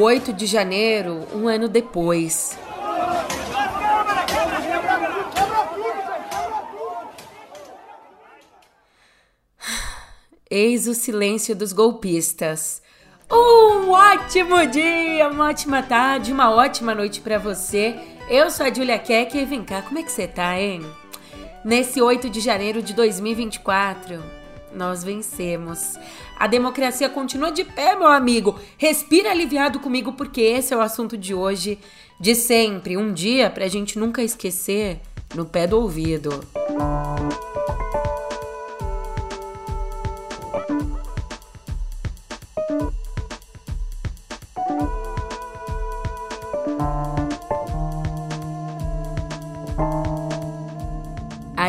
O 8 de janeiro, um ano depois. Eis o silêncio dos golpistas. Um ótimo dia, uma ótima tarde, uma ótima noite para você. Eu sou a Julia Keck e vem cá, como é que você tá, hein? Nesse 8 de janeiro de 2024, nós vencemos. A democracia continua de pé, meu amigo. Respira aliviado comigo porque esse é o assunto de hoje, de sempre, um dia pra gente nunca esquecer, no pé do ouvido. Música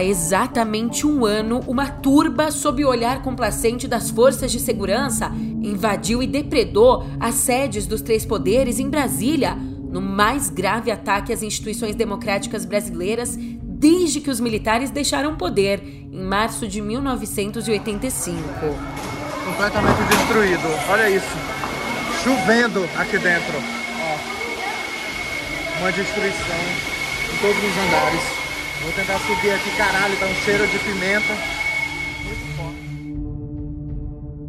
Exatamente um ano, uma turba, sob o olhar complacente das forças de segurança, invadiu e depredou as sedes dos três poderes em Brasília, no mais grave ataque às instituições democráticas brasileiras desde que os militares deixaram o poder, em março de 1985. Completamente destruído. Olha isso. Chovendo aqui dentro. Uma destruição em todos os andares. Vou tentar subir aqui, caralho, tá um cheiro de pimenta. Muito forte.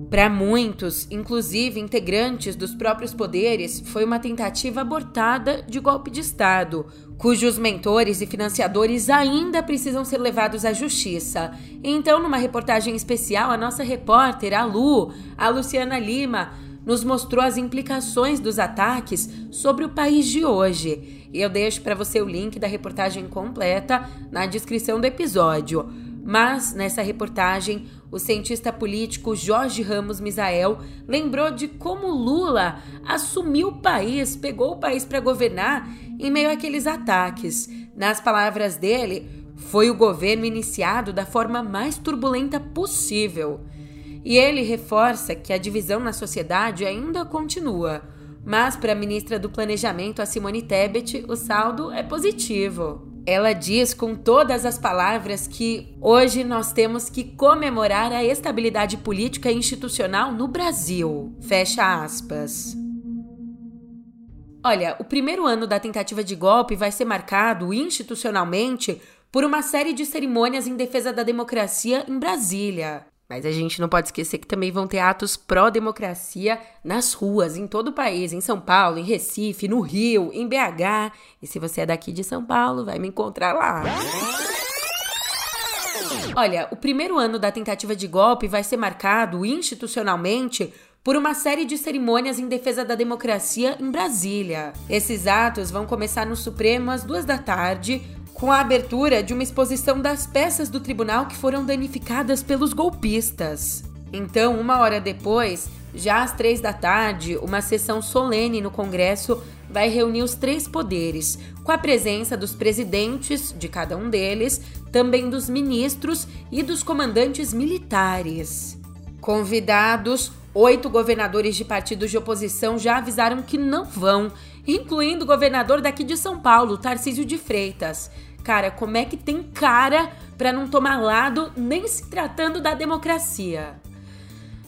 Para muitos, inclusive integrantes dos próprios poderes, foi uma tentativa abortada de golpe de Estado, cujos mentores e financiadores ainda precisam ser levados à justiça. Então, numa reportagem especial, a nossa repórter, a Lu, a Luciana Lima, nos mostrou as implicações dos ataques sobre o país de hoje e eu deixo para você o link da reportagem completa na descrição do episódio. Mas nessa reportagem, o cientista político Jorge Ramos Misael lembrou de como Lula assumiu o país, pegou o país para governar em meio àqueles ataques. Nas palavras dele, foi o governo iniciado da forma mais turbulenta possível. E ele reforça que a divisão na sociedade ainda continua. Mas para a ministra do Planejamento, a Simone Tebet, o saldo é positivo. Ela diz com todas as palavras que hoje nós temos que comemorar a estabilidade política e institucional no Brasil. Fecha aspas. Olha, o primeiro ano da tentativa de golpe vai ser marcado institucionalmente por uma série de cerimônias em defesa da democracia em Brasília. Mas a gente não pode esquecer que também vão ter atos pró-democracia nas ruas, em todo o país, em São Paulo, em Recife, no Rio, em BH. E se você é daqui de São Paulo, vai me encontrar lá. Olha, o primeiro ano da tentativa de golpe vai ser marcado institucionalmente por uma série de cerimônias em defesa da democracia em Brasília. Esses atos vão começar no Supremo às duas da tarde, com a abertura de uma exposição das peças do tribunal que foram danificadas pelos golpistas. Então, uma hora depois, já às três da tarde, uma sessão solene no Congresso vai reunir os três poderes, com a presença dos presidentes de cada um deles, também dos ministros e dos comandantes militares. Convidados, oito governadores de partidos de oposição já avisaram que não vão, incluindo o governador daqui de São Paulo, Tarcísio de Freitas. Cara, como é que tem cara para não tomar lado nem se tratando da democracia?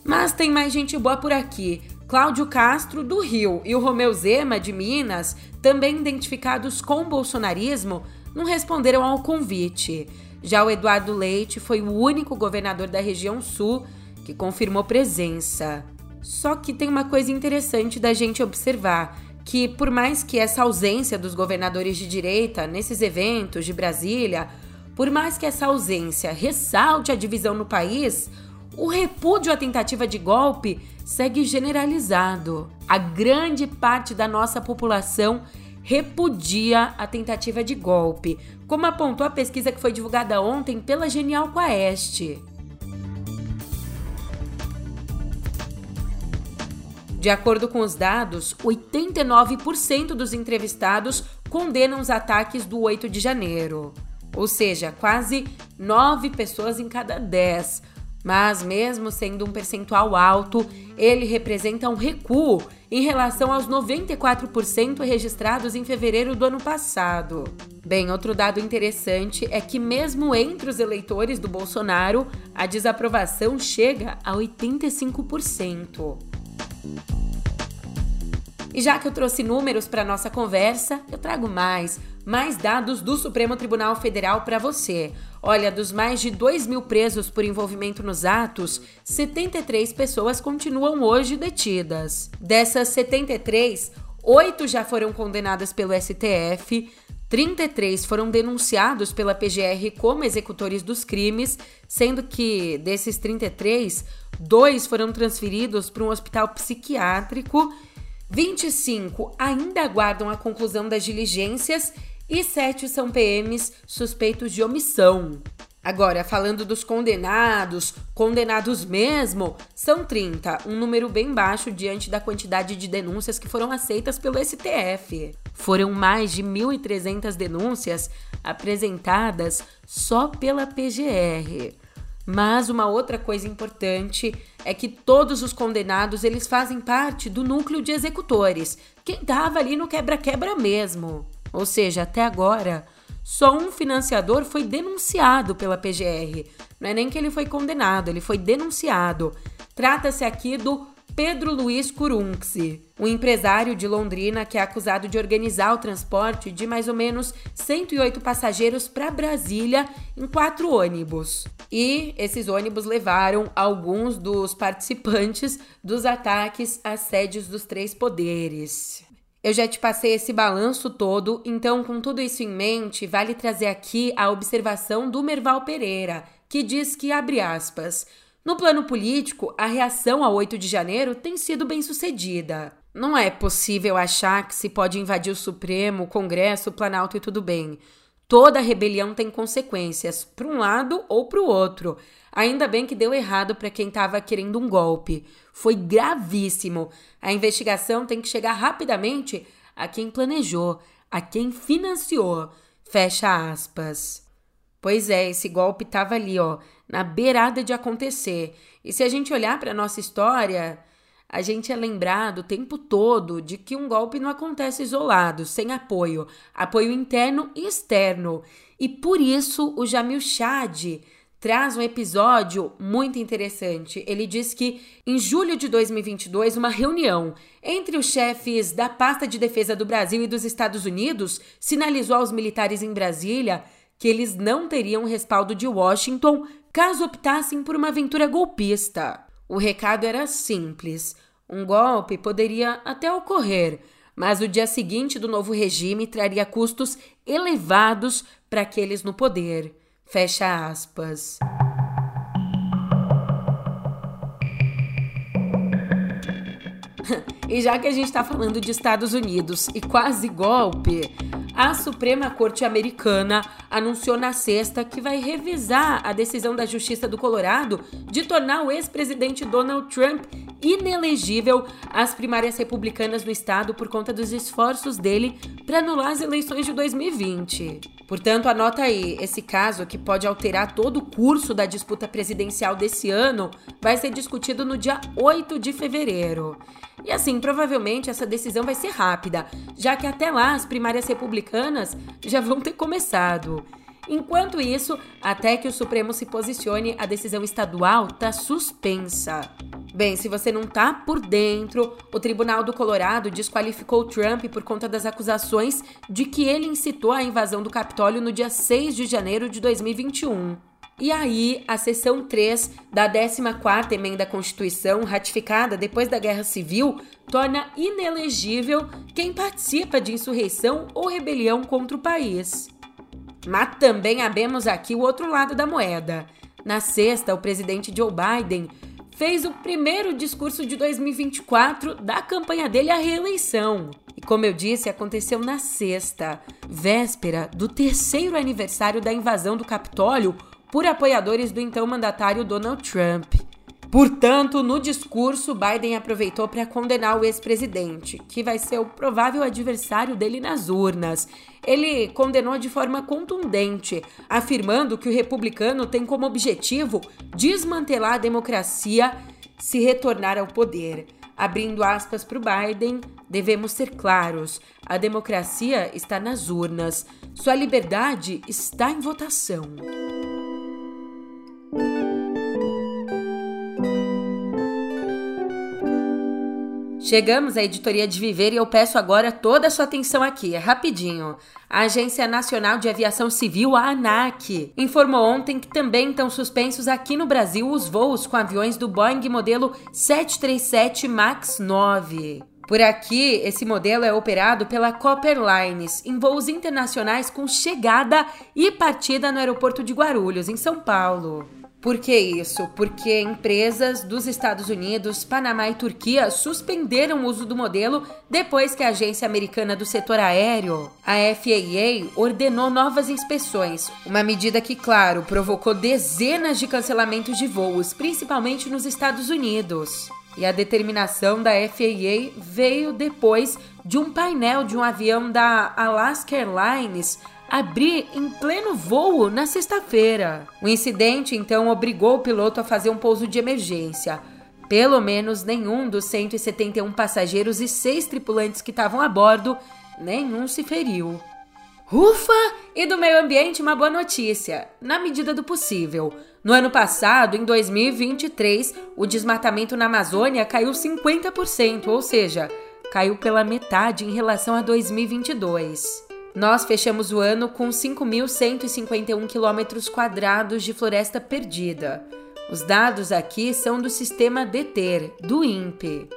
Mas tem mais gente boa por aqui. Cláudio Castro, do Rio, e o Romeu Zema, de Minas, também identificados com o bolsonarismo, não responderam ao convite. Já o Eduardo Leite foi o único governador da região sul que confirmou presença. Só que tem uma coisa interessante da gente observar que, por mais que essa ausência dos governadores de direita nesses eventos de Brasília, por mais que essa ausência ressalte a divisão no país, o repúdio à tentativa de golpe segue generalizado. A grande parte da nossa população repudia a tentativa de golpe, como apontou a pesquisa que foi divulgada ontem pela Genial Quaest. De acordo com os dados, 89% dos entrevistados condenam os ataques do 8 de janeiro. Ou seja, quase 9 pessoas em cada 10. Mas, mesmo sendo um percentual alto, ele representa um recuo em relação aos 94% registrados em fevereiro do ano passado. Bem, outro dado interessante é que, mesmo entre os eleitores do Bolsonaro, a desaprovação chega a 85%. E já que eu trouxe números para nossa conversa, eu trago mais, mais dados do Supremo Tribunal Federal para você. Olha, dos mais de 2 mil presos por envolvimento nos atos, 73 pessoas continuam hoje detidas. Dessas 73, oito já foram condenadas pelo STF, 33 foram denunciados pela PGR como executores dos crimes, sendo que desses 33, dois foram transferidos para um hospital psiquiátrico, 25 ainda aguardam a conclusão das diligências e sete são PMs suspeitos de omissão. Agora, falando dos condenados, condenados mesmo, são 30, um número bem baixo diante da quantidade de denúncias que foram aceitas pelo STF. Foram mais de 1.300 denúncias apresentadas só pela PGR. Mas uma outra coisa importante é que todos os condenados eles fazem parte do núcleo de executores, quem estava ali no quebra-quebra mesmo. Ou seja, até agora, só um financiador foi denunciado pela PGR. Não é nem que ele foi condenado, ele foi denunciado. Trata-se aqui do Pedro Luiz Curunxi, um empresário de Londrina que é acusado de organizar o transporte de mais ou menos 108 passageiros para Brasília em quatro ônibus. E esses ônibus levaram alguns dos participantes dos ataques às sedes dos três poderes. Eu já te passei esse balanço todo, então, com tudo isso em mente, vale trazer aqui a observação do Merval Pereira, que diz que, abre aspas, no plano político, a reação ao 8 de janeiro tem sido bem sucedida. Não é possível achar que se pode invadir o Supremo, o Congresso, o Planalto e tudo bem. Toda rebelião tem consequências, para um lado ou para o outro. Ainda bem que deu errado para quem estava querendo um golpe. Foi gravíssimo. A investigação tem que chegar rapidamente a quem planejou, a quem financiou. Fecha aspas. Pois é, esse golpe estava ali, ó, na beirada de acontecer. E se a gente olhar para nossa história, a gente é lembrado o tempo todo de que um golpe não acontece isolado, sem apoio, apoio interno e externo. E por isso o Jamil Chad traz um episódio muito interessante. Ele diz que em julho de 2022, uma reunião entre os chefes da pasta de defesa do Brasil e dos Estados Unidos sinalizou aos militares em Brasília que eles não teriam respaldo de Washington caso optassem por uma aventura golpista. O recado era simples: um golpe poderia até ocorrer, mas o dia seguinte do novo regime traria custos elevados para aqueles no poder. Fecha aspas. e já que a gente está falando de Estados Unidos e quase golpe, a Suprema Corte Americana anunciou na sexta que vai revisar a decisão da Justiça do Colorado de tornar o ex-presidente Donald Trump inelegível às primárias republicanas no estado por conta dos esforços dele para anular as eleições de 2020. Portanto, anota aí, esse caso que pode alterar todo o curso da disputa presidencial desse ano vai ser discutido no dia 8 de fevereiro. E assim, provavelmente essa decisão vai ser rápida, já que até lá as primárias republicanas já vão ter começado. Enquanto isso, até que o Supremo se posicione, a decisão estadual está suspensa. Bem, se você não tá por dentro, o Tribunal do Colorado desqualificou Trump por conta das acusações de que ele incitou a invasão do Capitólio no dia 6 de janeiro de 2021. E aí, a seção 3 da 14ª emenda à Constituição, ratificada depois da Guerra Civil, torna inelegível quem participa de insurreição ou rebelião contra o país. Mas também abemos aqui o outro lado da moeda. Na sexta, o presidente Joe Biden fez o primeiro discurso de 2024 da campanha dele à reeleição. E como eu disse, aconteceu na sexta, véspera do terceiro aniversário da invasão do Capitólio por apoiadores do então mandatário Donald Trump. Portanto, no discurso, Biden aproveitou para condenar o ex-presidente, que vai ser o provável adversário dele nas urnas. Ele condenou de forma contundente, afirmando que o republicano tem como objetivo desmantelar a democracia se retornar ao poder. Abrindo aspas para o Biden, devemos ser claros: a democracia está nas urnas, sua liberdade está em votação. Chegamos à editoria de Viver e eu peço agora toda a sua atenção aqui, é rapidinho. A Agência Nacional de Aviação Civil, a ANAC, informou ontem que também estão suspensos aqui no Brasil os voos com aviões do Boeing modelo 737 MAX 9. Por aqui, esse modelo é operado pela Copper Lines em voos internacionais com chegada e partida no aeroporto de Guarulhos, em São Paulo. Por que isso? Porque empresas dos Estados Unidos, Panamá e Turquia suspenderam o uso do modelo depois que a agência americana do setor aéreo, a FAA, ordenou novas inspeções. Uma medida que, claro, provocou dezenas de cancelamentos de voos, principalmente nos Estados Unidos. E a determinação da FAA veio depois de um painel de um avião da Alaska Airlines abrir em pleno voo na sexta-feira. O incidente então obrigou o piloto a fazer um pouso de emergência. Pelo menos nenhum dos 171 passageiros e seis tripulantes que estavam a bordo, nenhum se feriu. Ufa! E do meio ambiente, uma boa notícia. Na medida do possível. No ano passado, em 2023, o desmatamento na Amazônia caiu 50%, ou seja, caiu pela metade em relação a 2022. Nós fechamos o ano com 5.151 quilômetros quadrados de floresta perdida. Os dados aqui são do sistema DETER, do INPE.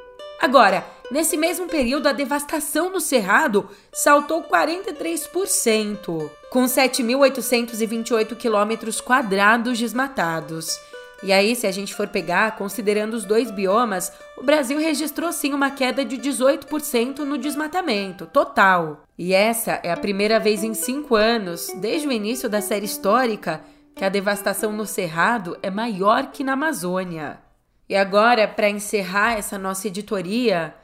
Agora, nesse mesmo período, a devastação no Cerrado saltou 43%, com 7.828 quilômetros quadrados desmatados. E aí, se a gente for pegar, considerando os dois biomas, o Brasil registrou sim uma queda de 18% no desmatamento total. E essa é a primeira vez em cinco anos, desde o início da série histórica, que a devastação no Cerrado é maior que na Amazônia. E agora, para encerrar essa nossa editoria,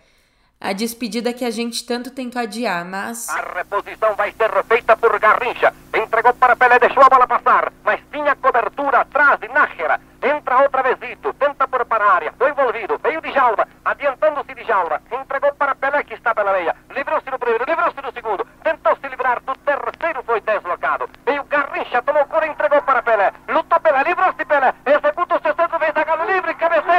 a despedida que a gente tanto tentou adiar, mas. A reposição vai ser feita por Garrincha. Entregou para Pelé, deixou a bola passar, mas tinha cobertura atrás de Nájera. Entra outra vez Zito, tenta por para a área, foi envolvido, veio de Jalma, adiantando-se de Jalma, entregou para Pelé que está pela meia, livrou-se no primeiro, livrou-se no segundo, tentou se livrar do terceiro, foi deslocado, veio Garrincha, tomou cura, entregou para Pelé, lutou Pelé, livrou-se Pelé, executa o seu centro, vez a Galo livre, cabeceia,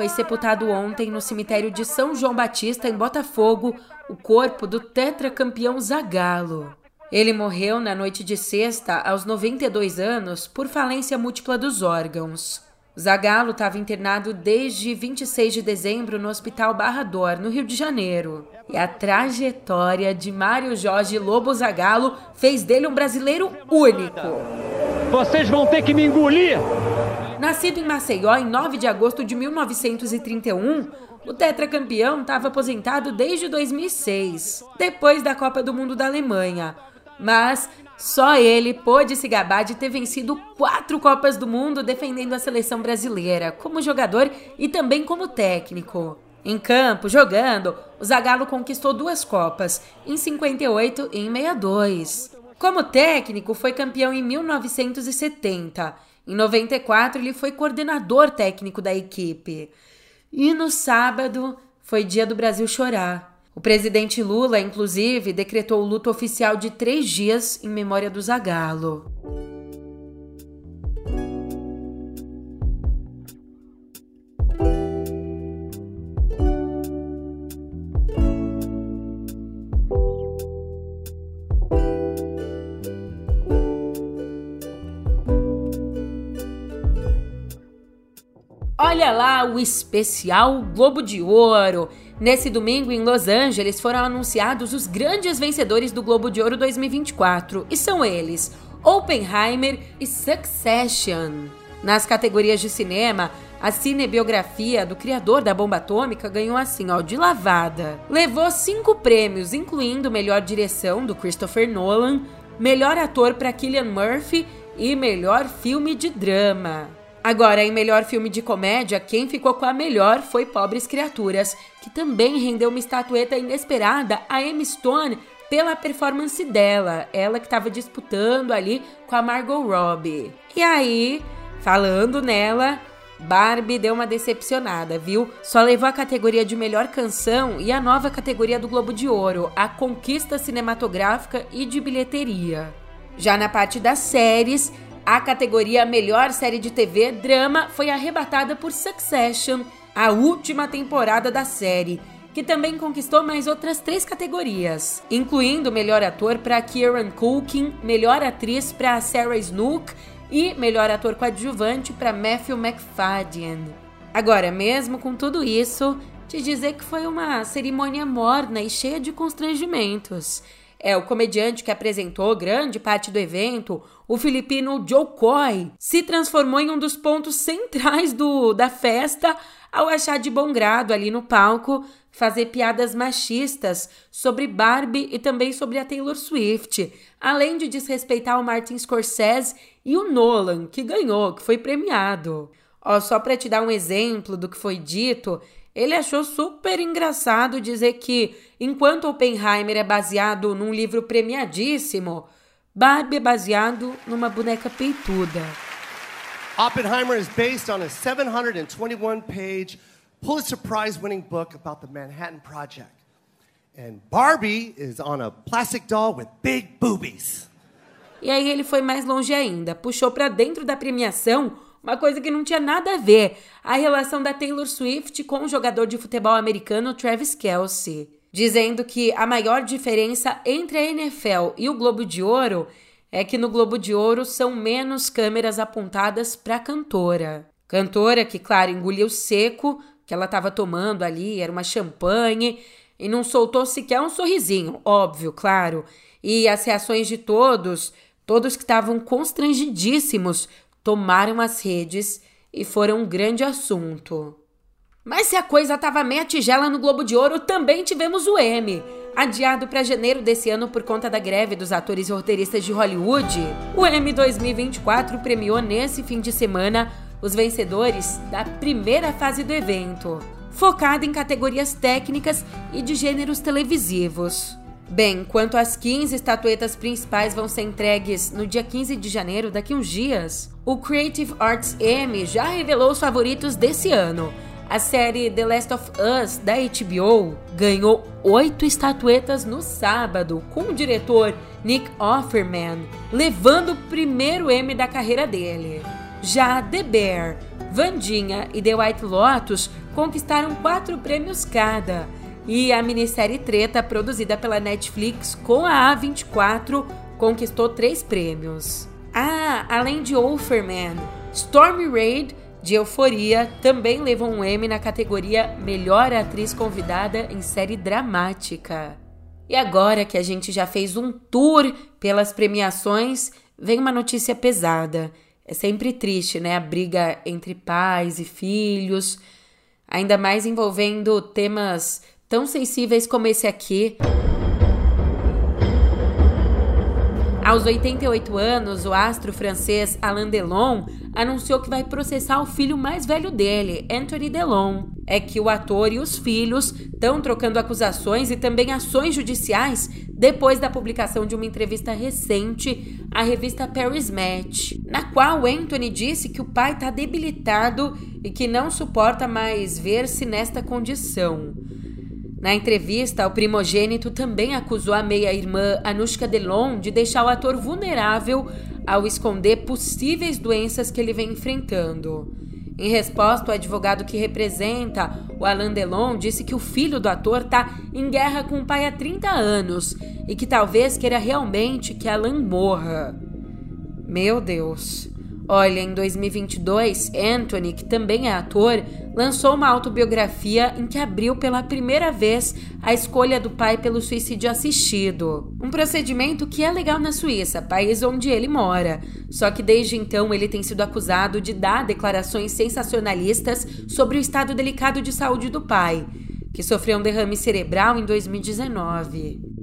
Foi sepultado ontem no cemitério de São João Batista, em Botafogo, o corpo do tetracampeão Zagallo. Ele morreu na noite de sexta, aos 92 anos, por falência múltipla dos órgãos. Zagallo estava internado desde 26 de dezembro no Hospital Barra Dor, no Rio de Janeiro. E a trajetória de Mário Jorge Lobo Zagallo fez dele um brasileiro único. Vocês vão ter que me engolir! Nascido em Maceió em 9 de agosto de 1931, o tetracampeão estava aposentado desde 2006, depois da Copa do Mundo da Alemanha. Mas só ele pôde se gabar de ter vencido quatro Copas do Mundo defendendo a seleção brasileira, como jogador e também como técnico. Em campo, jogando, o Zagallo conquistou duas Copas, em 58 e em 62. Como técnico, foi campeão em 1970. Em 94, ele foi coordenador técnico da equipe. E no sábado, foi dia do Brasil chorar. O presidente Lula, inclusive, decretou o luto oficial de três dias em memória do Zagallo. Lá o especial Globo de Ouro. Nesse domingo, em Los Angeles, foram anunciados os grandes vencedores do Globo de Ouro 2024, e são eles: Oppenheimer e Succession. Nas categorias de cinema, a cinebiografia do criador da bomba atômica ganhou assim, ó, de lavada. Levou cinco prêmios, incluindo melhor direção do Christopher Nolan, melhor ator para Killian Murphy e melhor filme de drama. Agora, em melhor filme de comédia, quem ficou com a melhor foi Pobres Criaturas, que também rendeu uma estatueta inesperada a Emma Stone pela performance dela, ela que estava disputando ali com a Margot Robbie. E aí, falando nela, Barbie deu uma decepcionada, viu? Só levou a categoria de melhor canção e a nova categoria do Globo de Ouro, a conquista cinematográfica e de bilheteria. Já na parte das séries, a categoria Melhor Série de TV Drama foi arrebatada por Succession, a última temporada da série, que também conquistou mais outras três categorias, incluindo Melhor Ator para Kieran Culkin, Melhor Atriz para Sarah Snook e melhor ator coadjuvante para Matthew McFadden. Agora, mesmo com tudo isso, te dizer que foi uma cerimônia morna e cheia de constrangimentos. É, o comediante que apresentou grande parte do evento, o filipino Joe Coy, se transformou em um dos pontos centrais do, da festa ao achar de bom grado ali no palco fazer piadas machistas sobre Barbie e também sobre a Taylor Swift, além de desrespeitar o Martin Scorsese e o Nolan, que ganhou, que foi premiado. Ó, só para te dar um exemplo do que foi dito, ele achou super engraçado dizer que, enquanto Oppenheimer é baseado num livro premiadíssimo, Barbie é baseado numa boneca peituda. Oppenheimer is based on a 721 page Pulitzer Prize winning book about the Manhattan Project. And Barbie is on a plastic doll with big boobies. E aí ele foi mais longe ainda, puxou para dentro da premiação uma coisa que não tinha nada a ver, a relação da Taylor Swift com o jogador de futebol americano Travis Kelce, dizendo que a maior diferença entre a NFL e o Globo de Ouro é que no Globo de Ouro são menos câmeras apontadas para a cantora. Cantora que, claro, engoliu seco que ela estava tomando ali, era uma champanhe, e não soltou sequer um sorrisinho, óbvio, claro. E as reações de todos, todos que estavam constrangidíssimos, tomaram as redes e foram um grande assunto. Mas se a coisa estava meia tigela no Globo de Ouro, também tivemos o M. Adiado para janeiro desse ano por conta da greve dos atores e roteiristas de Hollywood, o M 2024 premiou nesse fim de semana os vencedores da primeira fase do evento, focada em categorias técnicas e de gêneros televisivos. Bem, quanto às 15 estatuetas principais vão ser entregues no dia 15 de janeiro, daqui uns dias, o Creative Arts Emmy já revelou os favoritos desse ano. A série The Last of Us da HBO ganhou oito estatuetas no sábado, com o diretor Nick Offerman levando o primeiro Emmy da carreira dele. Já The Bear, Vandinha e The White Lotus conquistaram quatro prêmios cada. E a minissérie Treta, produzida pela Netflix com a A24, conquistou três prêmios. Ah, além de Offerman, Stormy Raid, de Euforia, também levou um Emmy na categoria Melhor Atriz Convidada em Série Dramática. E agora que a gente já fez um tour pelas premiações, vem uma notícia pesada. É sempre triste, né? A briga entre pais e filhos, ainda mais envolvendo temas tão sensíveis como esse aqui. Aos 88 anos, o astro francês Alain Delon anunciou que vai processar o filho mais velho dele, Anthony Delon. É que o ator e os filhos estão trocando acusações e também ações judiciais depois da publicação de uma entrevista recente à revista Paris Match, na qual Anthony disse que o pai está debilitado e que não suporta mais ver-se nesta condição. Na entrevista, o primogênito também acusou a meia-irmã Anushka Delon de deixar o ator vulnerável ao esconder possíveis doenças que ele vem enfrentando. Em resposta, o advogado que representa o Alain Delon disse que o filho do ator está em guerra com o pai há 30 anos e que talvez queira realmente que Alain morra. Meu Deus. Olha, em 2022, Anthony, que também é ator, lançou uma autobiografia em que abriu pela primeira vez a escolha do pai pelo suicídio assistido. Um procedimento que é legal na Suíça, país onde ele mora. Só que desde então ele tem sido acusado de dar declarações sensacionalistas sobre o estado delicado de saúde do pai, que sofreu um derrame cerebral em 2019.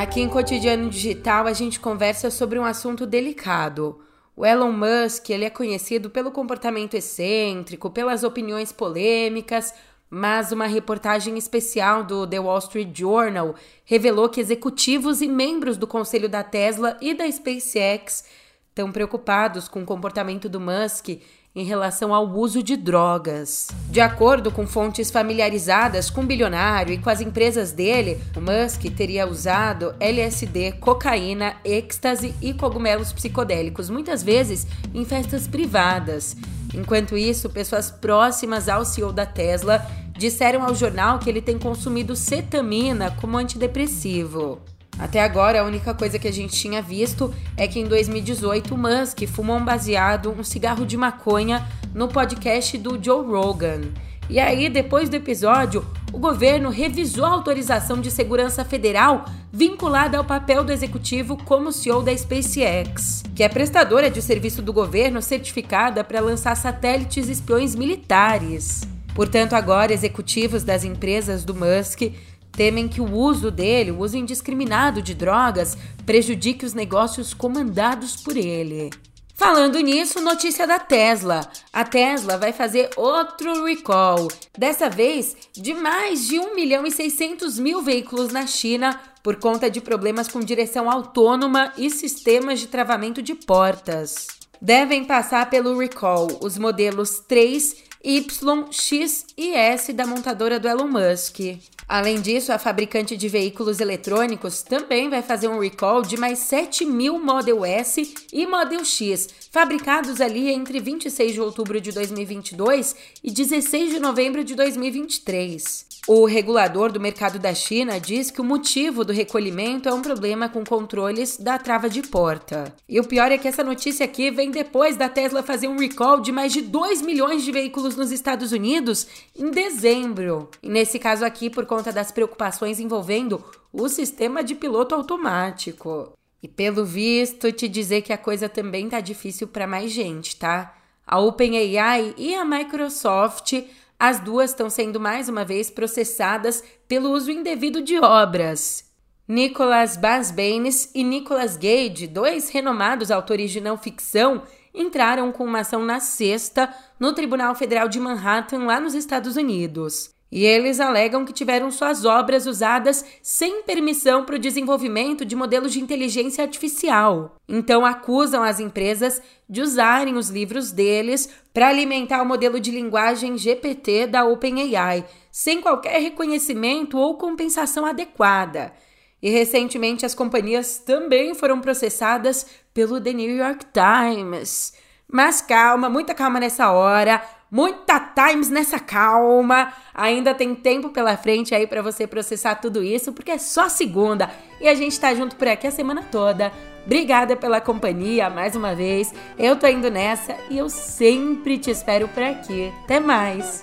Aqui em Cotidiano Digital a gente conversa sobre um assunto delicado. O Elon Musk ele é conhecido pelo comportamento excêntrico, pelas opiniões polêmicas, mas uma reportagem especial do The Wall Street Journal revelou que executivos e membros do conselho da Tesla e da SpaceX estão preocupados com o comportamento do Musk em relação ao uso de drogas. De acordo com fontes familiarizadas com o bilionário e com as empresas dele, o Musk teria usado LSD, cocaína, êxtase e cogumelos psicodélicos, muitas vezes em festas privadas. Enquanto isso, pessoas próximas ao CEO da Tesla disseram ao jornal que ele tem consumido cetamina como antidepressivo. Até agora, a única coisa que a gente tinha visto é que em 2018 Musk fumou um baseado, um cigarro de maconha, no podcast do Joe Rogan. E aí, depois do episódio, o governo revisou a autorização de segurança federal vinculada ao papel do executivo como CEO da SpaceX, que é prestadora de serviço do governo certificada para lançar satélites espiões militares. Portanto, agora executivos das empresas do Musk temem que o uso dele, o uso indiscriminado de drogas, prejudique os negócios comandados por ele. Falando nisso, notícia da Tesla. A Tesla vai fazer outro recall, dessa vez de mais de 1 milhão e 600 mil veículos na China por conta de problemas com direção autônoma e sistemas de travamento de portas. Devem passar pelo recall os modelos 3, Y, X e S da montadora do Elon Musk. Além disso, a fabricante de veículos eletrônicos também vai fazer um recall de mais 7 mil Model S e Model X, fabricados ali entre 26 de outubro de 2022 e 16 de novembro de 2023. O regulador do mercado da China diz que o motivo do recolhimento é um problema com controles da trava de porta. E o pior é que essa notícia aqui vem depois da Tesla fazer um recall de mais de 2 milhões de veículos nos Estados Unidos em dezembro. E nesse caso aqui, por conta conta das preocupações envolvendo o sistema de piloto automático. E pelo visto, te dizer que a coisa também tá difícil para mais gente, tá? A OpenAI e a Microsoft, as duas estão sendo mais uma vez processadas pelo uso indevido de obras. Nicholas Basbanes e Nicholas Gage, dois renomados autores de não ficção, entraram com uma ação na sexta no Tribunal Federal de Manhattan, lá nos Estados Unidos. E eles alegam que tiveram suas obras usadas sem permissão para o desenvolvimento de modelos de inteligência artificial. Então acusam as empresas de usarem os livros deles para alimentar o modelo de linguagem GPT da OpenAI, sem qualquer reconhecimento ou compensação adequada. E recentemente as companhias também foram processadas pelo The New York Times. Mas calma, muita calma nessa hora muita times nessa calma. Ainda tem tempo pela frente aí para você processar tudo isso, porque é só segunda e a gente tá junto por aqui a semana toda. Obrigada pela companhia mais uma vez. Eu tô indo nessa e eu sempre te espero por aqui. Até mais.